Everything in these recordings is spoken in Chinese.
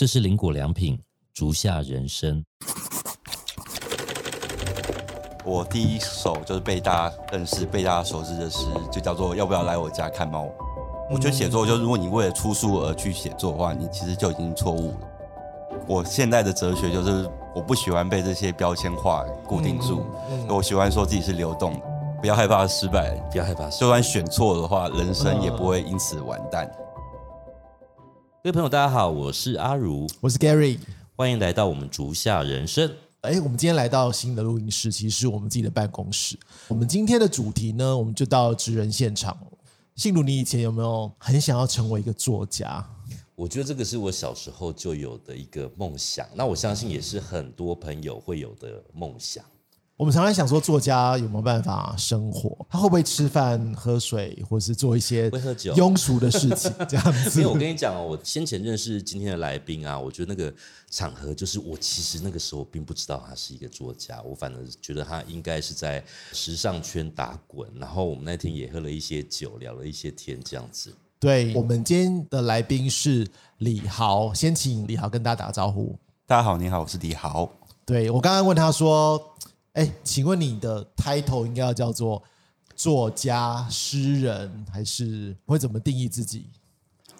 这是林果良品竹下人生。我第一首就是被大家认识、被大家熟知的诗，就叫做“要不要来我家看猫”。我觉得写作就是，如果你为了出书而去写作的话，你其实就已经错误了。我现在的哲学就是，我不喜欢被这些标签化固定住，我喜欢说自己是流动的，不要害怕失败，不要害怕，就算选错的话，人生也不会因此完蛋。各位朋友，大家好，我是阿如，我是 Gary，欢迎来到我们竹下人生。哎，我们今天来到新的录音室，其实是我们自己的办公室。我们今天的主题呢，我们就到职人现场。信如，你以前有没有很想要成为一个作家？我觉得这个是我小时候就有的一个梦想。那我相信也是很多朋友会有的梦想。我们常常想说，作家有没有办法生活？他会不会吃饭、喝水，或者是做一些会喝酒庸俗的事情？这样子。因为我跟你讲哦，我先前认识今天的来宾啊，我觉得那个场合就是我其实那个时候并不知道他是一个作家，我反而觉得他应该是在时尚圈打滚。然后我们那天也喝了一些酒，聊了一些天，这样子。对我们今天的来宾是李豪，先请李豪跟大家打个招呼。大家好，你好，我是李豪。对我刚刚问他说。哎，请问你的 title 应该要叫做作家、诗人，还是会怎么定义自己？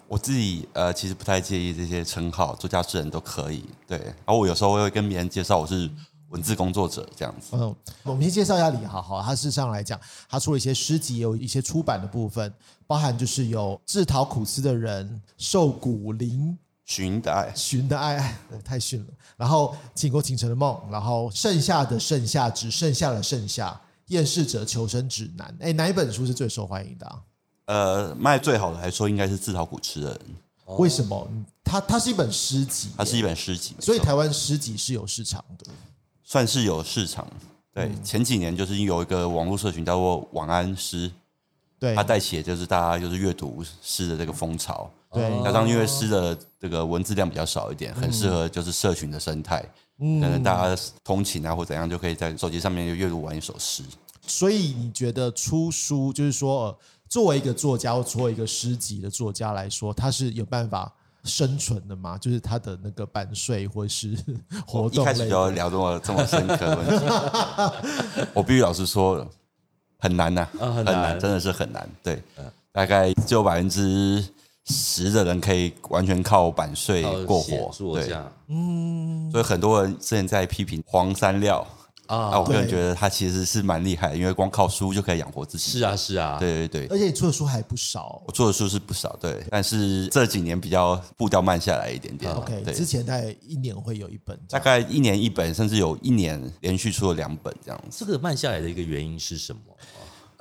我自己呃，其实不太介意这些称号，作家、诗人都可以。对，然后我有时候会跟别人介绍我是文字工作者这样子。嗯，我们先介绍一下李豪，好，他事实上来讲，他出了一些诗集，有一些出版的部分，包含就是有自讨苦吃的人、瘦骨嶙。寻的爱，寻的爱，太逊了。然后倾国倾城的梦，然后剩下的剩下，只剩下了剩下。厌世者求生指南，哎，哪一本书是最受欢迎的？呃，卖最好的来说，应该是自讨苦吃的人。为什么？它它是一本诗集，它是一本诗集，所以台湾诗集是有市场的，算是有市场。对，前几年就是有一个网络社群叫做晚安诗，对，它带起的就是大家就是阅读诗的这个风潮。对，加上因为诗的这个文字量比较少一点，很适合就是社群的生态，可能大家通勤啊或怎样，就可以在手机上面就阅读完一首诗。所以你觉得出书，就是说作为一个作家或作为一个诗集的作家来说，他是有办法生存的吗？就是他的那个版税或是 活动？一开始就要聊这么这么深刻的问题，我必须老实说，很难呐，很难，真的是很难。对，大概只有百分之。十的人可以完全靠版税过活，对，嗯，所以很多人之前在批评黄三料啊，我个人觉得他其实是蛮厉害，因为光靠书就可以养活自己。是啊，是啊，对对对，而且你出的书还不少，我出的书是不少，对，但是这几年比较步调慢下来一点点。OK，之前大概一年会有一本，大概一年一本，甚至有一年连续出了两本这样子。这个慢下来的一个原因是什么？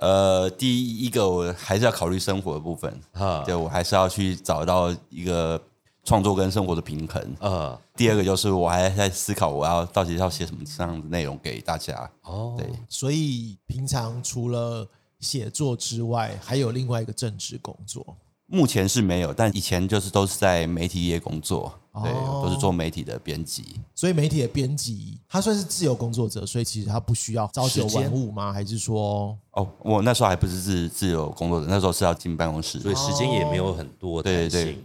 呃，第一个我还是要考虑生活的部分，啊，对我还是要去找到一个创作跟生活的平衡。呃，第二个就是我还在思考我要到底要写什么这样的内容给大家。哦，对，所以平常除了写作之外，还有另外一个正职工作。目前是没有，但以前就是都是在媒体业工作，对，都是做媒体的编辑。所以媒体的编辑，他算是自由工作者，所以其实他不需要朝九晚五吗？还是说，哦，我那时候还不是自自由工作者，那时候是要进办公室，所以时间也没有很多。对对对，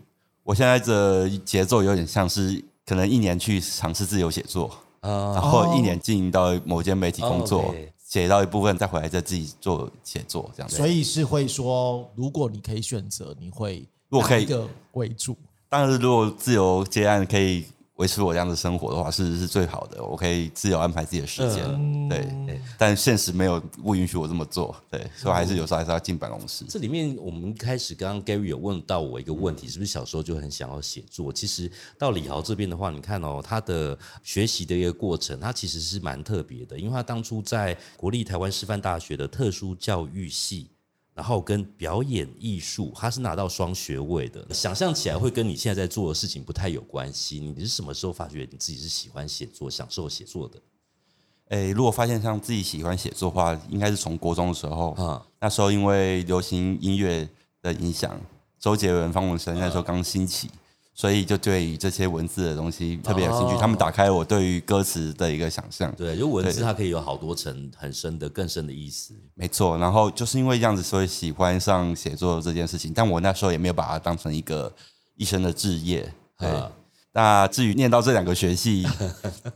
我现在的节奏有点像是，可能一年去尝试自由写作，然后一年进行到某间媒体工作。写到一部分再回来再自己做写作这样子，所以是会说，如果你可以选择，你会如果可以为主，但是如果自由接案可以。维持我这样的生活的话，事实是最好的。我可以自由安排自己的时间，对。但现实没有不允许我这么做，对。所以还是有时候还是要进办公室。这里面我们开始刚刚 Gary 有问到我一个问题，是不是小时候就很想要写作？其实到李豪这边的话，你看哦，他的学习的一个过程，他其实是蛮特别的，因为他当初在国立台湾师范大学的特殊教育系。然后跟表演艺术，他是拿到双学位的。想象起来会跟你现在在做的事情不太有关系。你是什么时候发觉你自己是喜欢写作、享受写作的？诶，如果发现像自己喜欢写作的话，应该是从国中的时候啊。那时候因为流行音乐的影响，周杰伦、方文山那时候刚兴起。所以就对于这些文字的东西特别有兴趣，他们打开我对于歌词的一个想象。对，就文字它可以有好多层很深的、更深的意思。没错，然后就是因为这样子，所以喜欢上写作这件事情。但我那时候也没有把它当成一个一生的志业。对，那至于念到这两个学系，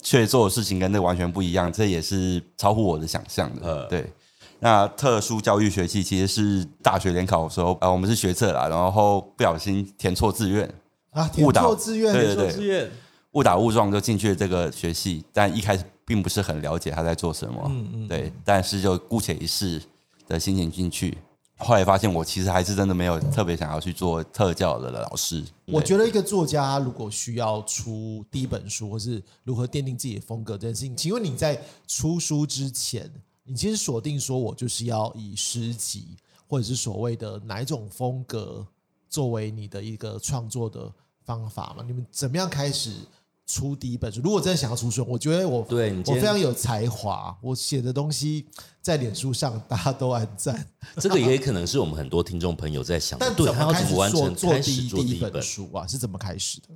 却做的事情跟那完全不一样，这也是超乎我的想象的。对，那特殊教育学系其实是大学联考的时候，呃，我们是学测啦，然后不小心填错志愿啊，误打志愿，对对对，误打误撞就进去了这个学系，但一开始并不是很了解他在做什么，嗯嗯，对，但是就姑且一试的心情进去。后来发现，我其实还是真的没有特别想要去做特教的老师。我觉得一个作家如果需要出第一本书，或是如何奠定自己的风格这件事情，请问你在出书之前，你其实锁定说我就是要以诗集，或者是所谓的哪一种风格作为你的一个创作的方法吗？你们怎么样开始？出第一本书，如果真的想要出书，我觉得我对我非常有才华，我写的东西在脸书上大家都按赞。这个也可能是我们很多听众朋友在想，但怎么开始做做第第一本书啊？是怎么开始的？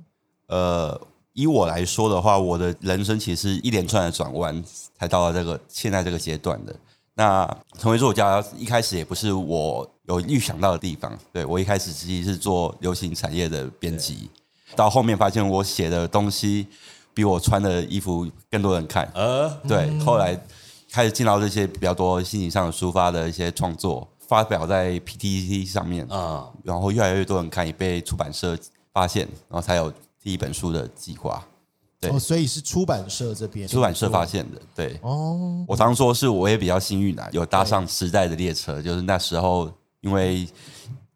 呃，以我来说的话，我的人生其实一连串的转弯才到了这个现在这个阶段的。那成为作家一开始也不是我有预想到的地方，对我一开始其实是做流行产业的编辑。到后面发现我写的东西比我穿的衣服更多人看，呃，对。后来开始进到这些比较多心情上的抒发的一些创作，发表在 PTT 上面。啊，然后越来越多人看，也被出版社发现，然后才有第一本书的计划。对，所以是出版社这边，出版社发现的。对，哦，我常说是我也比较幸运啊，有搭上时代的列车，就是那时候因为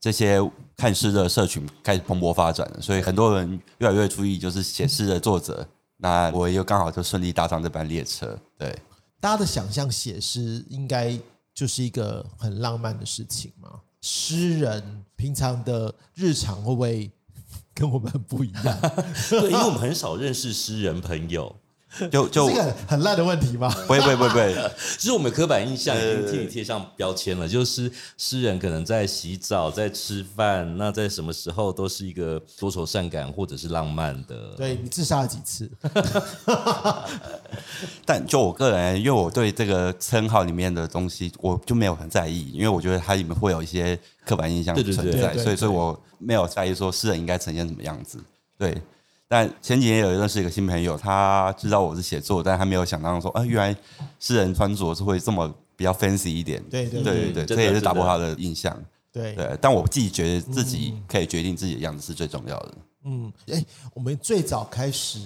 这些。看诗的社群开始蓬勃发展了，所以很多人越来越注意，就是写诗的作者。那我又刚好就顺利搭上这班列车。对，大家的想象，写诗应该就是一个很浪漫的事情吗？诗人平常的日常会不会跟我们不一样？对，因为我们很少认识诗人朋友。就就这个很烂的问题吗？不会不会不会，其实我们刻板印象已经替你贴上标签了。就是诗人可能在洗澡、在吃饭，那在什么时候都是一个多愁善感或者是浪漫的。对你自杀了几次？但就我个人，因为我对这个称号里面的东西，我就没有很在意，因为我觉得它里面会有一些刻板印象存在，所以所以我没有在意说诗人应该呈现什么样子。对。但前几年有认识一个新朋友，他知道我是写作，但他没有想到说，啊，原来诗人穿着是会这么比较 fancy 一点。对对对对，这也是打破他的印象。对对，但我自己觉得自己可以决定自己的样子是最重要的。嗯，哎，我们最早开始，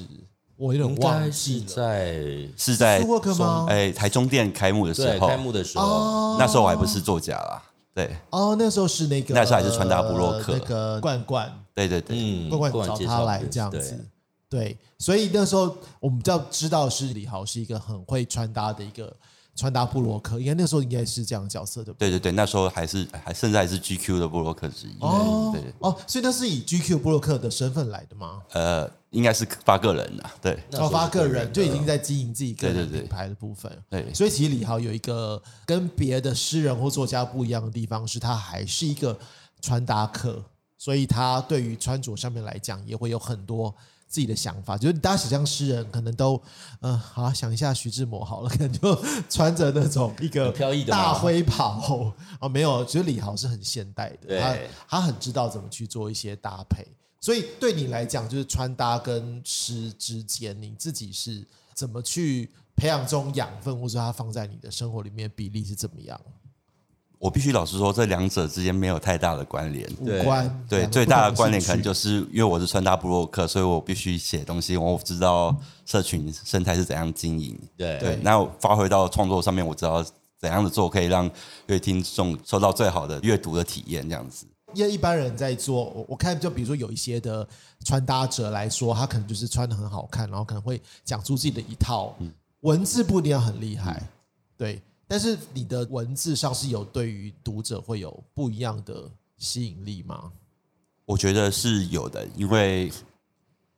我有点忘记了，在是在苏沃克吗？哎，台中店开幕的时候，开幕的时候，那时候我还不是作家啦。对，哦，那时候是那个，那时候还是穿搭布洛克，那个罐罐。对对对，罐罐找他来这样子。对，所以那时候我们要知道是李豪是一个很会穿搭的一个穿搭布洛克，应该那时候应该是这样的角色的。对对对，那时候还是还甚至还是 GQ 的布洛克之一。哦，对哦，所以那是以 GQ 布洛克的身份来的吗？呃，应该是发个人的，对，发个人就已经在经营自己个人品牌的部分。对，所以其实李豪有一个跟别的诗人或作家不一样的地方，是他还是一个穿搭客，所以他对于穿着上面来讲也会有很多。自己的想法，就是大家想象诗人可能都，嗯，好想一下徐志摩好了，可能就穿着那种一个飘逸的大灰袍哦，没有，其实李豪是很现代的，他他很知道怎么去做一些搭配，所以对你来讲，就是穿搭跟诗之间，你自己是怎么去培养这种养分，或者它放在你的生活里面比例是怎么样？我必须老实说，这两者之间没有太大的关联。对对，最大的关联可能就是因为我是穿搭布洛克，所以我必须写东西，我知道社群生态是怎样经营。对对，那发挥到创作上面，我知道怎样的做可以让阅听众收到最好的阅读的体验，这样子。因为一般人在做，我我看就比如说有一些的穿搭者来说，他可能就是穿的很好看，然后可能会讲出自己的一套文字，不一定要很厉害，对。但是你的文字上是有对于读者会有不一样的吸引力吗？我觉得是有的，因为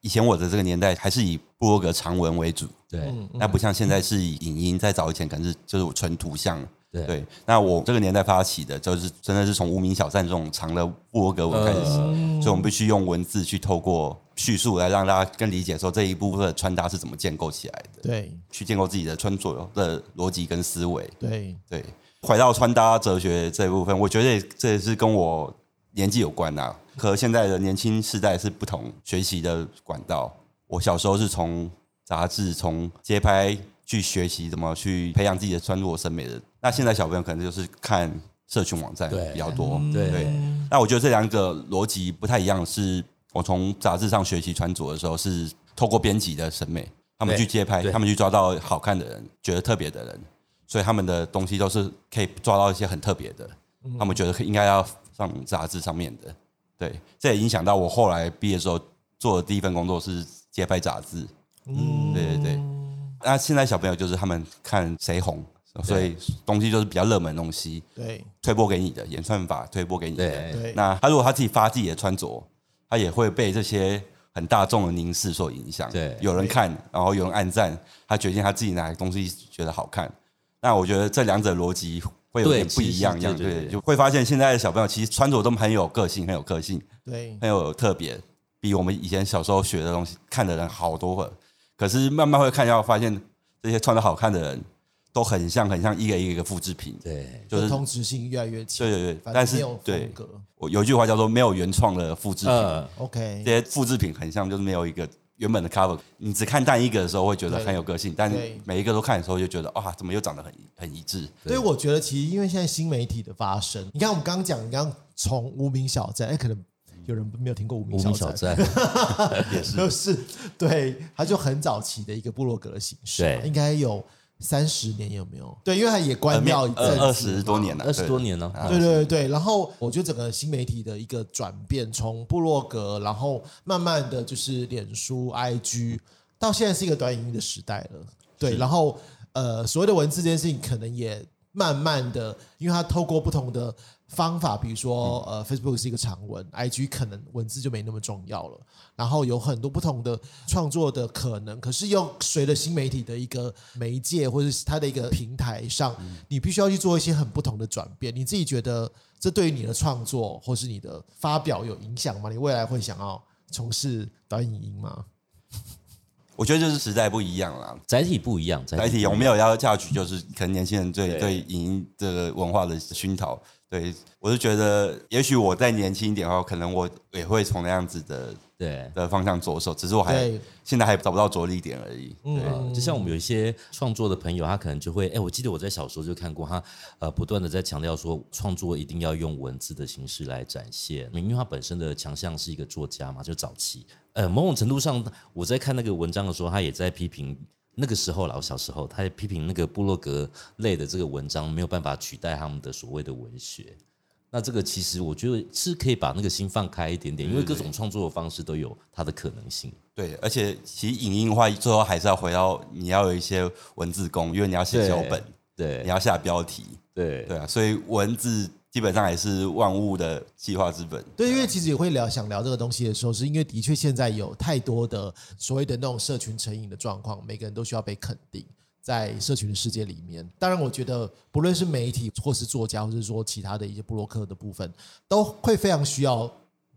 以前我的这个年代还是以部落格长文为主，对，那不像现在是以影音，再早以前可能是就是纯图像。对，那我这个年代发起的，就是真的是从无名小站这种长的布罗格文开始，所以我们必须用文字去透过叙述来让大家更理解说这一部分的穿搭是怎么建构起来的。对，去建构自己的穿着的逻辑跟思维。对对，回到穿搭哲学这一部分，我觉得这也是跟我年纪有关呐，和现在的年轻世代是不同学习的管道。我小时候是从杂志、从街拍去学习怎么去培养自己的穿着审美的。那现在小朋友可能就是看社群网站比较多。对，那我觉得这两个逻辑不太一样。是我从杂志上学习穿着的时候，是透过编辑的审美，他们去街拍，他们去抓到好看的人，觉得特别的人，所以他们的东西都是可以抓到一些很特别的。他们觉得应该要上杂志上面的。对，这也影响到我后来毕业之后做的第一份工作是街拍杂志。嗯，对对对。那现在小朋友就是他们看谁红，所以东西就是比较热门的东西。对，推播给你的演算法推播给你的。对。那他如果他自己发自己的穿着，他也会被这些很大众的凝视所影响。对。有人看，然后有人按赞，他决定他自己哪个东西觉得好看。那我觉得这两者逻辑。会有点不一样，样对，就会发现现在的小朋友其实穿着都很有个性，很有个性，对，很有特别，比我们以前小时候学的东西看的人好多了。可是慢慢会看，要发现这些穿的好看的人都很像，很像一个一个复制品，对，就是同质性越来越强，对对对。但是对，我有一句话叫做没有原创的复制品，OK，这些复制品很像，就是没有一个。原本的 cover，你只看单一个的时候会觉得很有个性，但每一个都看的时候就觉得哇，怎么又长得很很一致？所以我觉得其实因为现在新媒体的发生，你看我们刚刚讲，你刚刚从无名小站，哎，可能有人没有听过无名小站，也是，就是对，它就很早期的一个部落格的形式，应该有。三十年有没有？对，因为它也关掉一阵二十多年了，二十多年了。对对对对。然后我觉得整个新媒体的一个转变，从部落格，然后慢慢的就是脸书、IG，到现在是一个短影音的时代了。对，然后呃，所谓的文字这件事情，可能也慢慢的，因为它透过不同的。方法，比如说，呃，Facebook 是一个长文，IG 可能文字就没那么重要了。然后有很多不同的创作的可能，可是又随着新媒体的一个媒介或者是它的一个平台上，你必须要去做一些很不同的转变。你自己觉得这对于你的创作或是你的发表有影响吗？你未来会想要从事短影音吗？我觉得就是时代不一样了，载体不一样，载体我没有要嫁娶，就是可能年轻人对对影音这个文化的熏陶。对，我是觉得，也许我再年轻一点的话，可能我也会从那样子的对的方向着手，只是我还现在还找不到着力点而已。对，就像我们有一些创作的朋友，他可能就会，哎，我记得我在小时候就看过他，呃，不断的在强调说，创作一定要用文字的形式来展现，因为他本身的强项是一个作家嘛，就早期，呃，某种程度上，我在看那个文章的时候，他也在批评。那个时候，老小时候，他也批评那个布洛格类的这个文章没有办法取代他们的所谓的文学。那这个其实我觉得是可以把那个心放开一点点，因为各种创作的方式都有它的可能性。对，而且其实影音的话，最后还是要回到你要有一些文字功，因为你要写脚本，对，你要下标题，对，对啊，所以文字。基本上也是万物的计划之本。对，因为其实也会聊想聊这个东西的时候，是因为的确现在有太多的所谓的那种社群成瘾的状况，每个人都需要被肯定在社群的世界里面。当然，我觉得不论是媒体或是作家，或是说其他的一些布洛克的部分，都会非常需要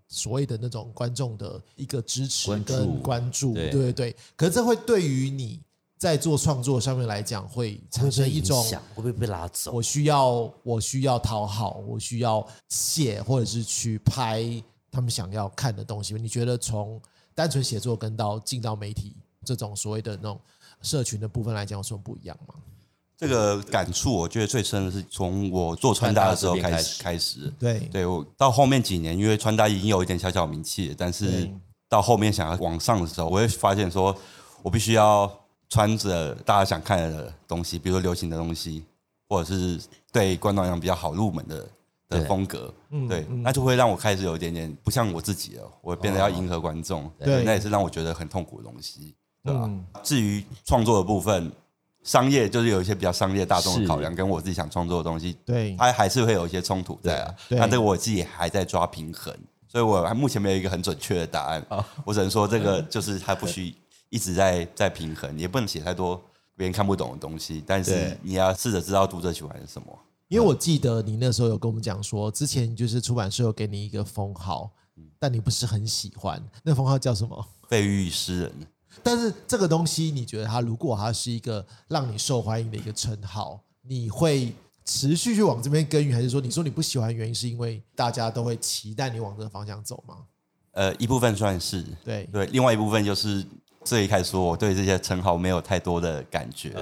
所谓的那种观众的一个支持跟关注。对对对。可是这会对于你。在做创作上面来讲，会产生一种会不会被拉走？我需要，我需要讨好，我需要写，或者是去拍他们想要看的东西。你觉得从单纯写作跟到进到媒体这种所谓的那种社群的部分来讲，有什么不一样吗？这个感触，我觉得最深的是从我做穿搭的时候开始开始。对，对我到后面几年，因为穿搭已经有一点小小名气，但是到后面想要往上的时候，我会发现说我必须要。穿着大家想看的东西，比如说流行的东西，或者是对观众讲比较好入门的的风格，对，那就会让我开始有一点点不像我自己了，我变得要迎合观众，对，那也是让我觉得很痛苦的东西，对吧？至于创作的部分，商业就是有一些比较商业大众的考量，跟我自己想创作的东西，对，它还是会有一些冲突在啊。那这个我自己还在抓平衡，所以我还目前没有一个很准确的答案，我只能说这个就是它不需。一直在在平衡，也不能写太多别人看不懂的东西，但是你要试着知道读者喜欢什么。因为我记得你那时候有跟我们讲说，之前就是出版社有给你一个封号，但你不是很喜欢，那封号叫什么？废玉诗人。但是这个东西，你觉得它如果它是一个让你受欢迎的一个称号，你会持续去往这边耕耘，还是说你说你不喜欢原因是因为大家都会期待你往这个方向走吗？呃，一部分算是对对，另外一部分就是。最一开始说，我对这些称号没有太多的感觉。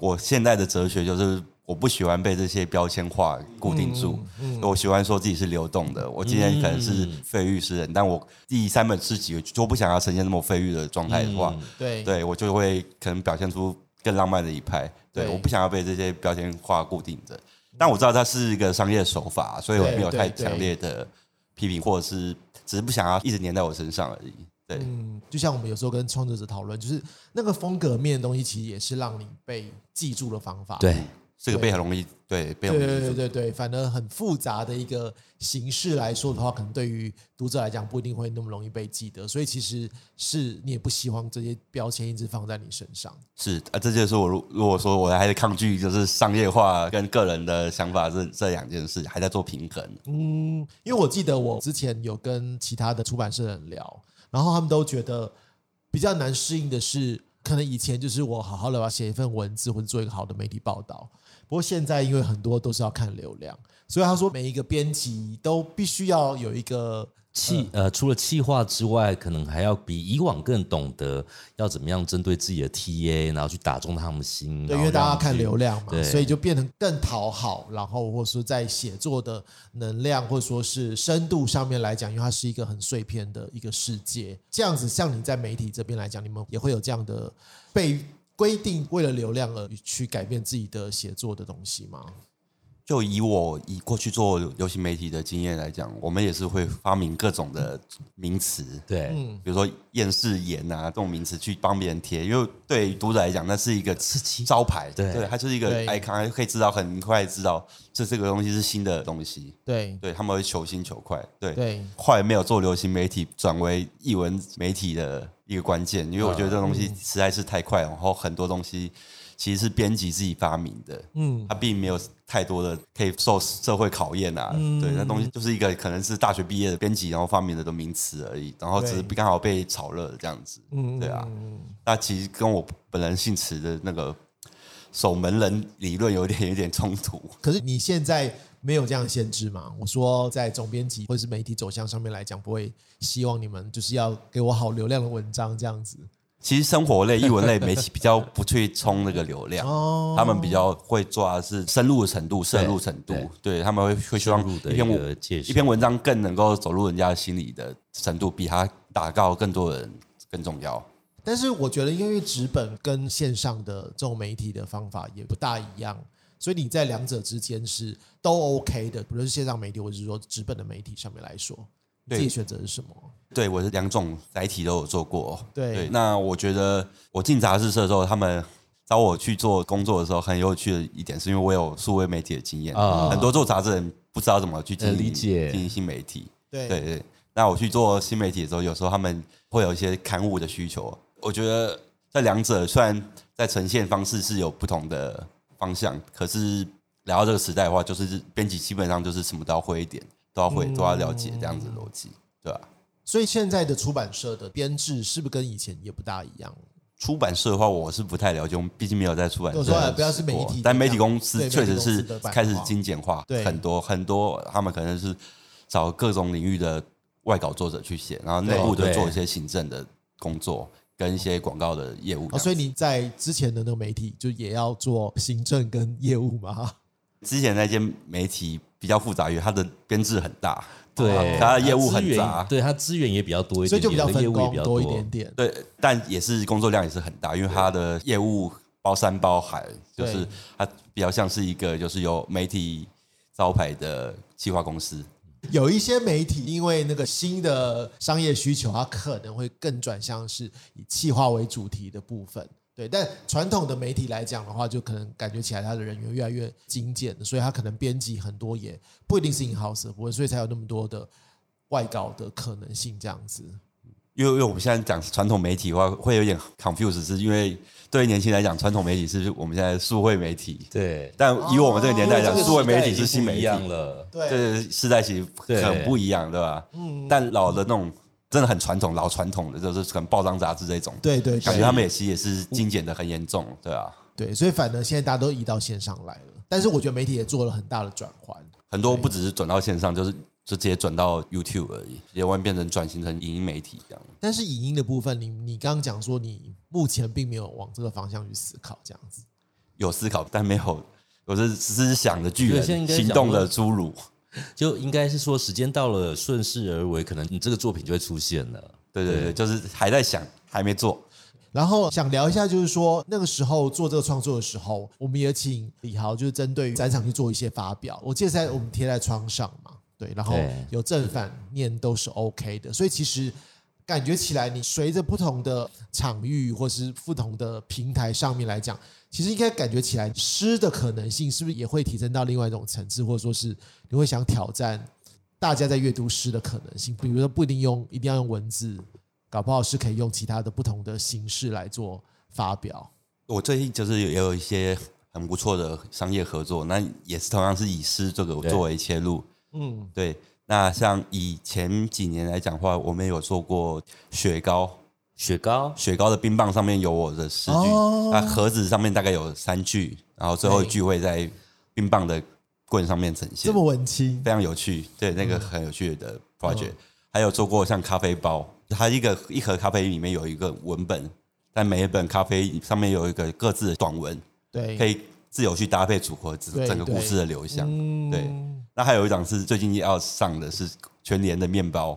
我现在的哲学就是，我不喜欢被这些标签化固定住。我喜欢说自己是流动的。我今天可能是废玉诗人，但我第三本诗集就不想要呈现那么废玉的状态的话，对，对我就会可能表现出更浪漫的一派。对，我不想要被这些标签化固定着。但我知道它是一个商业手法，所以我没有太强烈的批评，或者是只是不想要一直粘在我身上而已。对，嗯，就像我们有时候跟创作者讨论，就是那个风格面的东西，其实也是让你被记住的方法。对。这个被很容易对被对对对对对，反而很复杂的一个形式来说的话，可能对于读者来讲不一定会那么容易被记得，所以其实是你也不希望这些标签一直放在你身上。是啊，这就是我如如果说我还在抗拒，就是商业化跟个人的想法这这两件事还在做平衡。嗯，因为我记得我之前有跟其他的出版社的人聊，然后他们都觉得比较难适应的是，可能以前就是我好好的要写一份文字或者做一个好的媒体报道。不过现在，因为很多都是要看流量，所以他说每一个编辑都必须要有一个气呃，除了气化之外，可能还要比以往更懂得要怎么样针对自己的 TA，然后去打中他们心。对，因为大家看流量嘛，所以就变成更讨好，然后或者说在写作的能量或者说是深度上面来讲，因为它是一个很碎片的一个世界。这样子，像你在媒体这边来讲，你们也会有这样的被。规定为了流量而去改变自己的写作的东西吗？就以我以过去做流行媒体的经验来讲，我们也是会发明各种的名词，对，嗯，比如说厌世言啊这种名词去帮别人贴，因为对读者来讲，那是一个招牌，对，它就是一个 icon，可以知道很快知道这这个东西是新的东西，对，对他们会求新求快，对，对，后来没有做流行媒体，转为译文媒体的一个关键，因为我觉得这个东西实在是太快，然后很多东西。其实是编辑自己发明的，嗯，他并没有太多的可以受社会考验啊，对，那东西就是一个可能是大学毕业的编辑然后发明的的名词而已，然后只是刚好被炒热这样子，嗯，对啊，那其实跟我本人姓池的那个守门人理论有点有点冲突。可是你现在没有这样限制吗？我说在总编辑或者是媒体走向上面来讲，不会希望你们就是要给我好流量的文章这样子。其实生活类、译文类媒体比较不去冲那个流量，他们比较会抓是深入的程度、深入程度。对他们会会希望一篇文一篇文章更能够走入人家心里的程度，比他打告更多人更重要。但是我觉得，因为纸本跟线上的这种媒体的方法也不大一样，所以你在两者之间是都 OK 的，不论是线上媒体或者是说纸本的媒体上面来说，自己选择是什么？对，我是两种载体都有做过。对，那我觉得我进杂志社的时候，他们找我去做工作的时候，很有趣的一点是因为我有数位媒体的经验。啊，很多做杂志人不知道怎么去经营经营新媒体。对对对，那我去做新媒体的时候，有时候他们会有一些刊物的需求。我觉得这两者虽然在呈现方式是有不同的方向，可是聊到这个时代的话，就是编辑基本上就是什么都要会一点，都要会，都要了解这样子逻辑，对吧？所以现在的出版社的编制是不是跟以前也不大一样？出版社的话，我是不太了解，我们毕竟没有在出版社。我说不要是媒体，但媒体公司确实是开始精简化，很多很多，他们可能是找各种领域的外稿作者去写，然后内部就做一些行政的工作，跟一些广告的业务。所以你在之前的那个媒体就也要做行政跟业务吗？之前那间媒体比较复杂，因为它的编制很大。对，它的业务很杂，对它资源也比较多一点，所以就比较分工多一点点。对，但也是工作量也是很大，因为它的业务包山包海，就是它比较像是一个就是有媒体招牌的企划公司。有一些媒体因为那个新的商业需求，它可能会更转向是以企划为主题的部分。对，但传统的媒体来讲的话，就可能感觉起来他的人员越来越精简，所以他可能编辑很多也不一定是 in house 的部分，所以才有那么多的外稿的可能性这样子。因为因为我们现在讲传统媒体的话，会有点 confuse，是因为对于年轻来讲，传统媒体是我们现在数位媒体，对。但以我们这个年代讲，数位媒体是新媒体了，对，时代其实很不一样，对吧？嗯。但老的那种。真的很传统，老传统的就是可能报章杂志这种，对对，感觉他们也其实也是精简的很严重，对啊，对，所以反而现在大家都移到线上来了，但是我觉得媒体也做了很大的转换，很多不只是转到线上，就是就直接转到 YouTube 而已，直接完变成转型成影音媒体这样。但是影音的部分，你你刚刚讲说你目前并没有往这个方向去思考，这样子。有思考，但没有，我是思想的巨人，行动的侏儒，就应该是说时间到了，顺势而为，可能你这个作品就会出现了。对对对，就是还在想，还没做。然后想聊一下，就是说那个时候做这个创作的时候，我们也请李豪，就是针对展场去做一些发表。我记得在我们贴在窗上嘛，对，然后有正反面都是 OK 的，所以其实感觉起来，你随着不同的场域或是不同的平台上面来讲，其实应该感觉起来诗的可能性是不是也会提升到另外一种层次，或者说是你会想挑战大家在阅读诗的可能性，比如说不一定用一定要用文字。搞不好是可以用其他的不同的形式来做发表。我最近就是也有一些很不错的商业合作，那也是同样是以诗这个作为切入。嗯，对。那像以前几年来讲话，我们有做过雪糕，雪糕，雪糕的冰棒上面有我的诗句，那盒子上面大概有三句，然后最后一句会在冰棒的棍上面呈现，这么文青，非常有趣。对，那个很有趣的 project。还有做过像咖啡包。它一个一盒咖啡里面有一个文本，但每一本咖啡上面有一个各自的短文，对，可以自由去搭配组合整个故事的流向。对，那还有一张是最近要上的是全年的面包，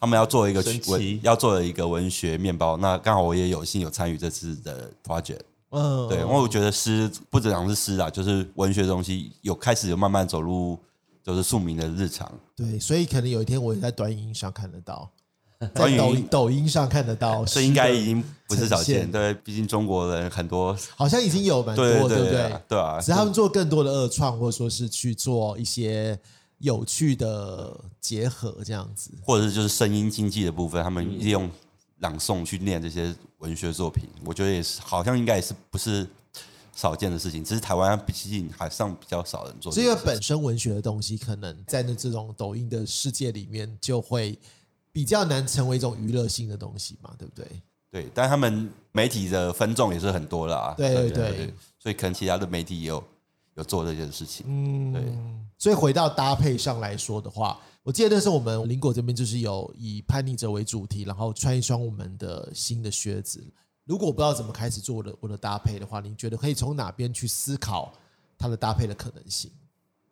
他们要做一个文，要做一个文学面包。那刚好我也有幸有参与这次的 project。嗯，对，因为我觉得诗不只讲是诗啊，就是文学的东西有开始有慢慢走入就是庶民的日常。对，所以可能有一天我也在短影音上看得到。在抖抖音上看得到，这应该已经不是少见。对，毕竟中国人很多，好像已经有蛮多，对不对？对啊，只是他们做更多的二创，或者说是去做一些有趣的结合，这样子，或者是就是声音经济的部分，他们利用朗诵去念这些文学作品，我觉得也是，好像应该也是不是少见的事情。只是台湾毕竟还算比较少人做，这个本身文学的东西，可能在那这种抖音的世界里面就会。比较难成为一种娱乐性的东西嘛，对不对？对，但他们媒体的分众也是很多啦。对对对，所以可能其他的媒体也有有做这件事情。嗯，对。所以回到搭配上来说的话，我记得那时候我们林果这边就是有以叛逆者为主题，然后穿一双我们的新的靴子。如果我不知道怎么开始做我的我的搭配的话，你觉得可以从哪边去思考它的搭配的可能性？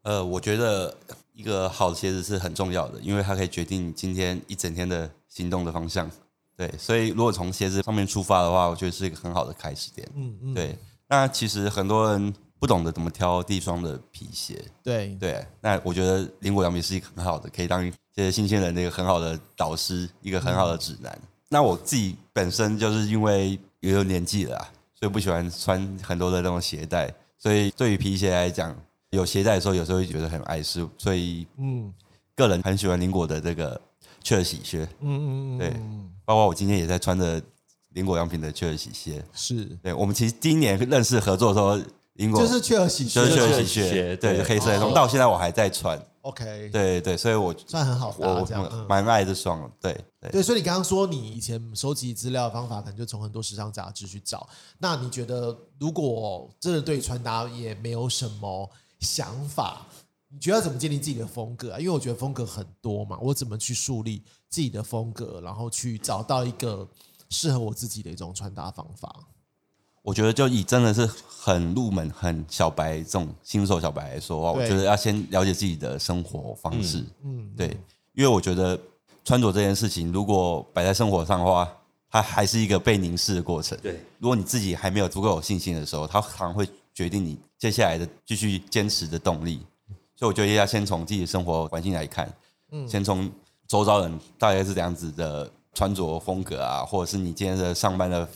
呃，我觉得一个好的鞋子是很重要的，因为它可以决定今天一整天的行动的方向。对，所以如果从鞋子上面出发的话，我觉得是一个很好的开始点。嗯嗯。对，那其实很多人不懂得怎么挑第一双的皮鞋。对对。那我觉得林果羊皮是一个很好的，可以当这些新鲜人的一个很好的导师，一个很好的指南。那我自己本身就是因为也有年纪了，所以不喜欢穿很多的那种鞋带，所以对于皮鞋来讲。有鞋带的时候，有时候会觉得很碍事，所以嗯，个人很喜欢林果的这个雀儿喜靴，嗯嗯嗯，对，包括我今天也在穿着林果样品的雀儿喜靴，是对。我们其实第一年认识合作的时候，林果就是雀儿喜靴，雀儿喜鹊，对，黑色的，到现在我还在穿，OK，对对，所以我算很好搭，这样蛮爱这双，对对。所以你刚刚说你以前收集资料的方法，可能就从很多时尚杂志去找。那你觉得，如果真的对穿搭也没有什么？想法，你觉得怎么建立自己的风格啊？因为我觉得风格很多嘛，我怎么去树立自己的风格，然后去找到一个适合我自己的一种穿搭方法？我觉得就以真的是很入门、很小白这种新手小白来说，我觉得要先了解自己的生活方式。嗯，对，因为我觉得穿着这件事情，如果摆在生活上的话，它还是一个被凝视的过程。对，如果你自己还没有足够有信心的时候，它常会。决定你接下来的继续坚持的动力，所以我觉得要先从自己的生活环境来看，嗯，先从周遭人大概是怎样子的穿着风格啊，或者是你今天的上班的，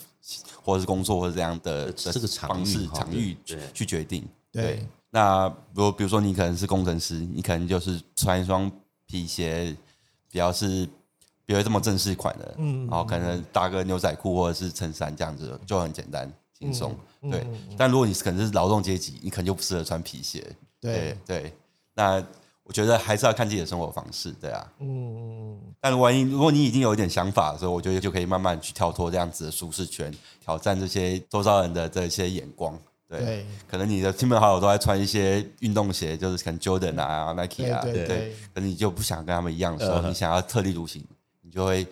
或者是工作或者这样的这个方式场域去决定。对，那如比如说你可能是工程师，你可能就是穿一双皮鞋，比较是比如这么正式款的，嗯，然后可能搭个牛仔裤或者是衬衫这样子就很简单。轻松，对。但如果你可能是劳动阶级，你可能就不适合穿皮鞋。对对。那我觉得还是要看自己的生活方式，对啊。嗯嗯。但万一如果你已经有一点想法的时候，我觉得就可以慢慢去跳脱这样子的舒适圈，挑战这些周遭人的这些眼光。对，可能你的亲朋好友都在穿一些运动鞋，就是可能 Jordan 啊、Nike 啊，对，可能你就不想跟他们一样的时候，你想要特立独行，你就会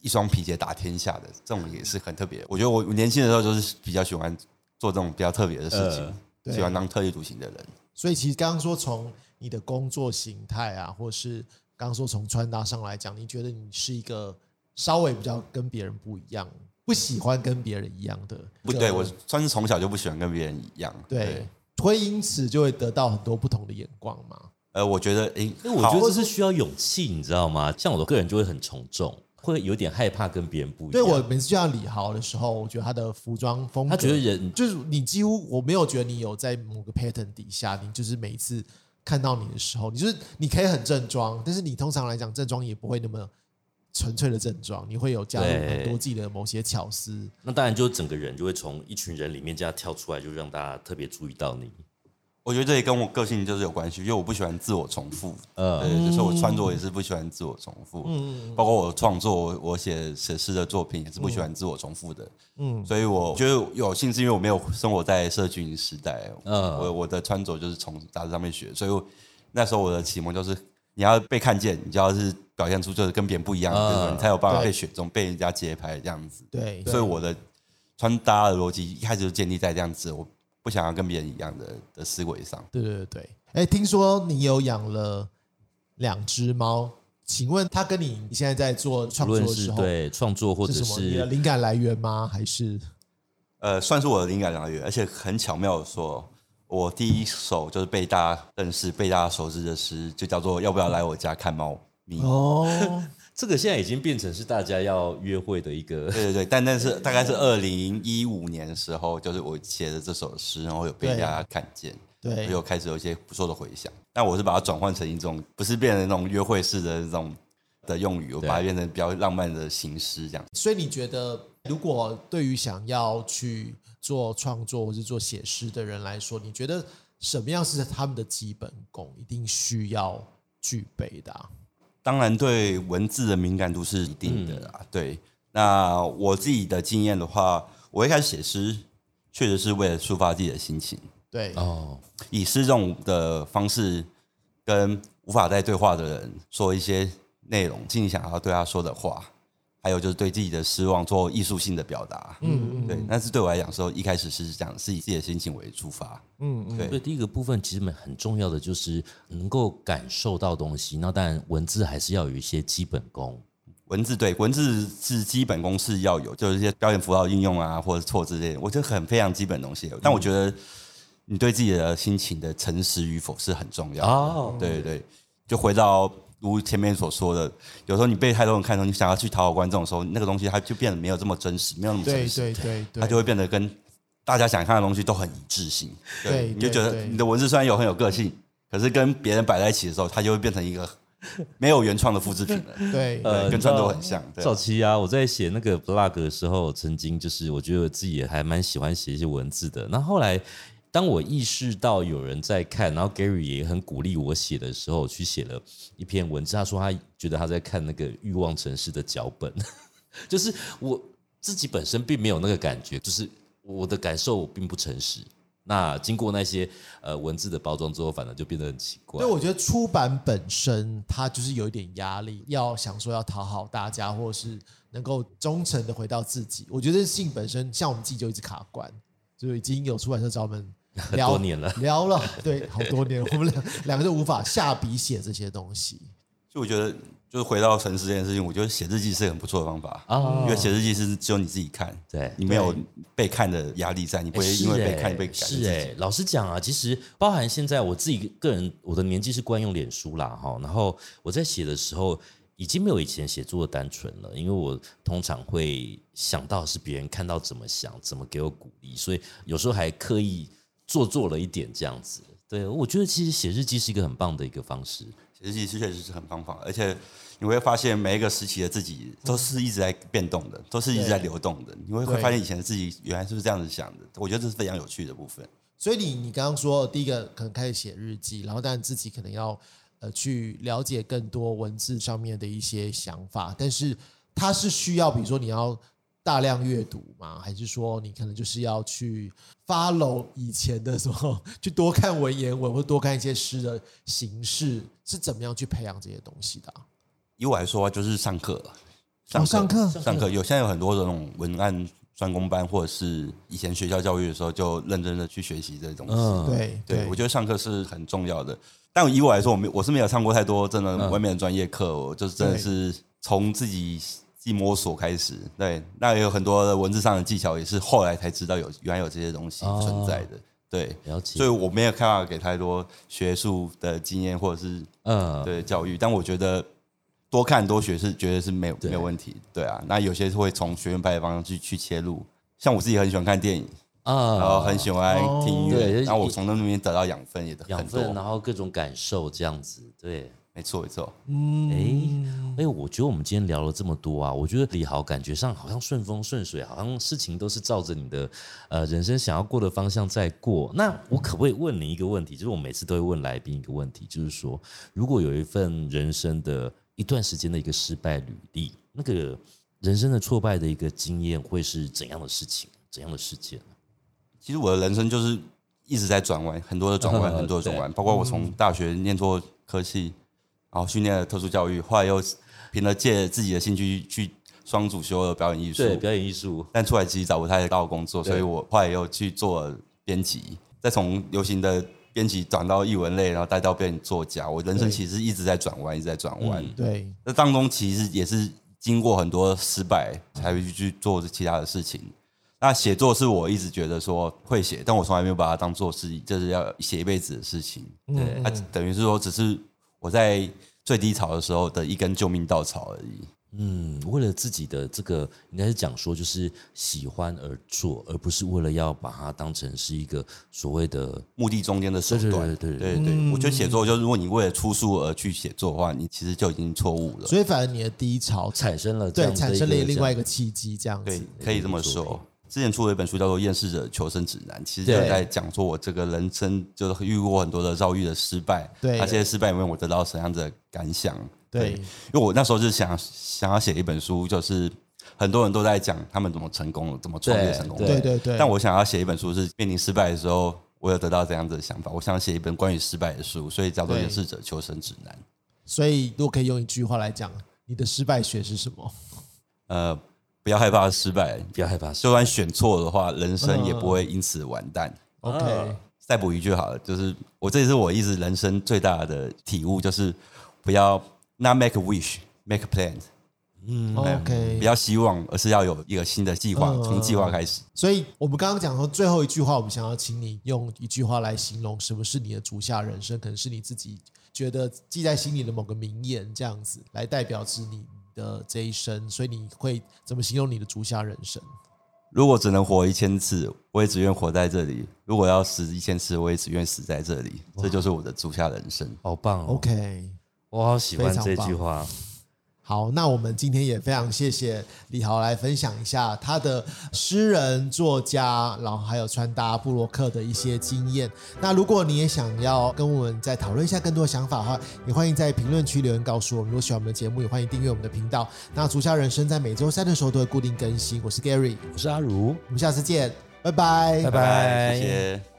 一双皮鞋打天下的，这种也是很特别。我觉得我年轻的时候就是比较喜欢做这种比较特别的事情，喜欢当特立独行的人。所以其实刚刚说从你的工作形态啊，或是刚刚说从穿搭上来讲，你觉得你是一个稍微比较跟别人不一样。不喜欢跟别人一样的，不对我算是从小就不喜欢跟别人一样，对，会因此就会得到很多不同的眼光嘛。呃，我觉得，哎，因为我觉得是需要勇气，你知道吗？像我的个人就会很从众，会有点害怕跟别人不一样。对我每次见到李豪的时候，我觉得他的服装风格，他觉得人就是你几乎我没有觉得你有在某个 pattern 底下，你就是每一次看到你的时候，你就是你可以很正装，但是你通常来讲正装也不会那么。纯粹的正装，你会有加入很多自己的某些巧思。那当然，就整个人就会从一群人里面这样跳出来，就让大家特别注意到你。我觉得这也跟我个性就是有关系，因为我不喜欢自我重复。呃，就是我穿着也是不喜欢自我重复。嗯包括我创作，我写写诗的作品也是不喜欢自我重复的。嗯。所以我觉得有幸是因为我没有生活在社群时代。嗯。我我的穿着就是从杂志上面学，所以那时候我的启蒙就是。你要被看见，你就要是表现出就是跟别人不一样，你才有办法被选中，被人家接拍这样子。对，所以我的穿搭的逻辑一开始就建立在这样子，我不想要跟别人一样的的思维上。对对对对，哎，听说你有养了两只猫，请问他跟你你现在在做创作的时候，对创作或者是你的灵感来源吗？还是呃，算是我的灵感来源，而且很巧妙的说。我第一首就是被大家认识、被大家熟知的诗，就叫做“要不要来我家看猫咪”。哦，这个现在已经变成是大家要约会的一个。对对对，但但是 大概是二零一五年的时候，就是我写的这首诗，然后有被大家看见，对，有开始有一些不错的回响。但我是把它转换成一种，不是变成那种约会式的这种的用语，我把它变成比较浪漫的形式这样。所以你觉得，如果对于想要去做创作或是做写诗的人来说，你觉得什么样是他们的基本功，一定需要具备的？当然，对文字的敏感度是一定的啦。对，那我自己的经验的话，我一开始写诗，确实是为了抒发自己的心情。对，哦，以诗这种的方式，跟无法再对话的人说一些内容，尽想要对他说的话。还有就是对自己的失望做艺术性的表达，嗯嗯，对。但是对我来讲，说一开始是这样，是以自己的心情为出发，嗯嗯。对，第一个部分其实很很重要的就是能够感受到东西。那当然，文字还是要有一些基本功。文字对，文字是基本功是要有，就是一些标点符号应用啊，或者错字这些，我觉得很非常基本的东西。但我觉得你对自己的心情的诚实与否是很重要的。对对对，就回到。如前面所说的，有时候你被太多人看中，你想要去讨好观众的时候，那个东西它就变得没有这么真实，没有那么真实，对对对，它就会变得跟大家想看的东西都很一致性。对，你就觉得你的文字虽然有很有个性，可是跟别人摆在一起的时候，它就会变成一个没有原创的复制品了。对，呃，跟传都很像。早期啊，我在写那个 blog 的时候，曾经就是我觉得自己也还蛮喜欢写一些文字的。那后来。当我意识到有人在看，然后 Gary 也很鼓励我写的时候，去写了一篇文字。他说他觉得他在看那个《欲望城市》的脚本，就是我自己本身并没有那个感觉，就是我的感受并不诚实。那经过那些呃文字的包装之后，反而就变得很奇怪。对，我觉得出版本身它就是有一点压力，要想说要讨好大家，或者是能够忠诚的回到自己。我觉得信本身，像我们自己就一直卡关，就已经有出版社找我们。很 多年了，聊了，对，好多年，我们两两个都无法下笔写这些东西。就我觉得，就是回到城市这件事情，我觉得写日记是很不错的方法啊，因为写日记是只有你自己看，对你没有被看的压力在，你不会因为被看被改。是哎，老实讲啊，其实包含现在我自己个人，我的年纪是惯用脸书啦哈，然后我在写的时候，已经没有以前写作的单纯了，因为我通常会想到是别人看到怎么想，怎么给我鼓励，所以有时候还刻意。做作了一点这样子，对我觉得其实写日记是一个很棒的一个方式。写日记是确实是很棒法，而且你会发现每一个时期的自己都是一直在变动的，都是一直在流动的。你会会发现以前的自己原来是不是这样子想的？我觉得这是非常有趣的部分。所以你你刚刚说第一个可能开始写日记，然后但自己可能要呃去了解更多文字上面的一些想法，但是它是需要比如说你要大量阅读吗？还是说你可能就是要去 follow 以前的什么，去多看文言文，或多看一些诗的形式，是怎么样去培养这些东西的？以我来说，就是上课，上课，上课。有现在有很多这种文案专攻班，或者是以前学校教育的时候就认真的去学习这些东西。对，对我觉得上课是很重要的。但以我来说，我没我是没有上过太多真的外面的专业课，我就是真的是从自己自己摸索开始。对，那也有很多文字上的技巧，也是后来才知道有原来有这些东西存在的。对，了解。所以我没有看法给太多学术的经验或者是嗯对教育，但我觉得多看多学是绝对是没有没有问题。对啊，那有些会从学院派的方向去去切入，像我自己很喜欢看电影。啊，然后很喜欢听音乐，然后我从那边得到养分也养分，然后各种感受这样子，对，没错没错。嗯，哎哎，我觉得我们今天聊了这么多啊，我觉得李豪感觉上好像顺风顺水，好像事情都是照着你的呃人生想要过的方向在过。那我可不可以问你一个问题？就是我每次都会问来宾一个问题，就是说，如果有一份人生的一段时间的一个失败履历，那个人生的挫败的一个经验，会是怎样的事情？怎样的事件？其实我的人生就是一直在转弯，很多的转弯，很多的转弯。包括我从大学念错科系，然后训练了特殊教育，后来又凭了借自己的兴趣去双主修了表演艺术。对，表演艺术。但出来其实找不太到工作，所以我后来又去做编辑，再从流行的编辑转到译文类，然后带到变成作家。我人生其实一直在转弯，一直在转弯。对。那当中其实也是经过很多失败，才会去做其他的事情。那写作是我一直觉得说会写，但我从来没有把它当做是就是要写一辈子的事情。对，它等于是说只是我在最低潮的时候的一根救命稻草而已。嗯，为了自己的这个，应该是讲说就是喜欢而做，而不是为了要把它当成是一个所谓的目的中间的手段。对对对对，我觉得写作就是如果你为了出书而去写作的话，你其实就已经错误了。所以，反而你的低潮产生了对，产生了另外一个契机，这样子可以这么说。之前出了一本书叫做《厌世者求生指南》，其实就在讲说我这个人生就是遇过很多的遭遇的失败，对那些失败里面我得到什么样的感想？对，因为我那时候是想想要写一本书，就是很多人都在讲他们怎么成功了，怎么创业成功，对对对。但我想要写一本书，是面临失败的时候，我有得到这样子的想法。我想写一本关于失败的书，所以叫做《厌世者求生指南》。所以如果可以用一句话来讲，你的失败学是什么？呃。不要害怕失败，不要害怕。就算选错的话，人生也不会因此完蛋。OK，再补一句好了，就是我这也是我一直人生最大的体悟，就是不要 not make a wish，make a plan。嗯，OK，不要希望，而是要有一个新的计划，从计划开始。所以我们刚刚讲说最后一句话，我们想要请你用一句话来形容什么是你的足下人生，可能是你自己觉得记在心里的某个名言，这样子来代表是你。的这一生，所以你会怎么形容你的足下人生？如果只能活一千次，我也只愿活在这里；如果要死一千次，我也只愿死在这里。这就是我的足下人生，好棒！OK，我好喜欢这句话。好，那我们今天也非常谢谢李豪来分享一下他的诗人、作家，然后还有穿搭布洛克的一些经验。那如果你也想要跟我们再讨论一下更多的想法的话，也欢迎在评论区留言告诉我们。如果喜欢我们的节目，也欢迎订阅我们的频道。那足下人生在每周三的时候都会固定更新。我是 Gary，我是阿如，我们下次见，拜拜，拜拜，谢谢。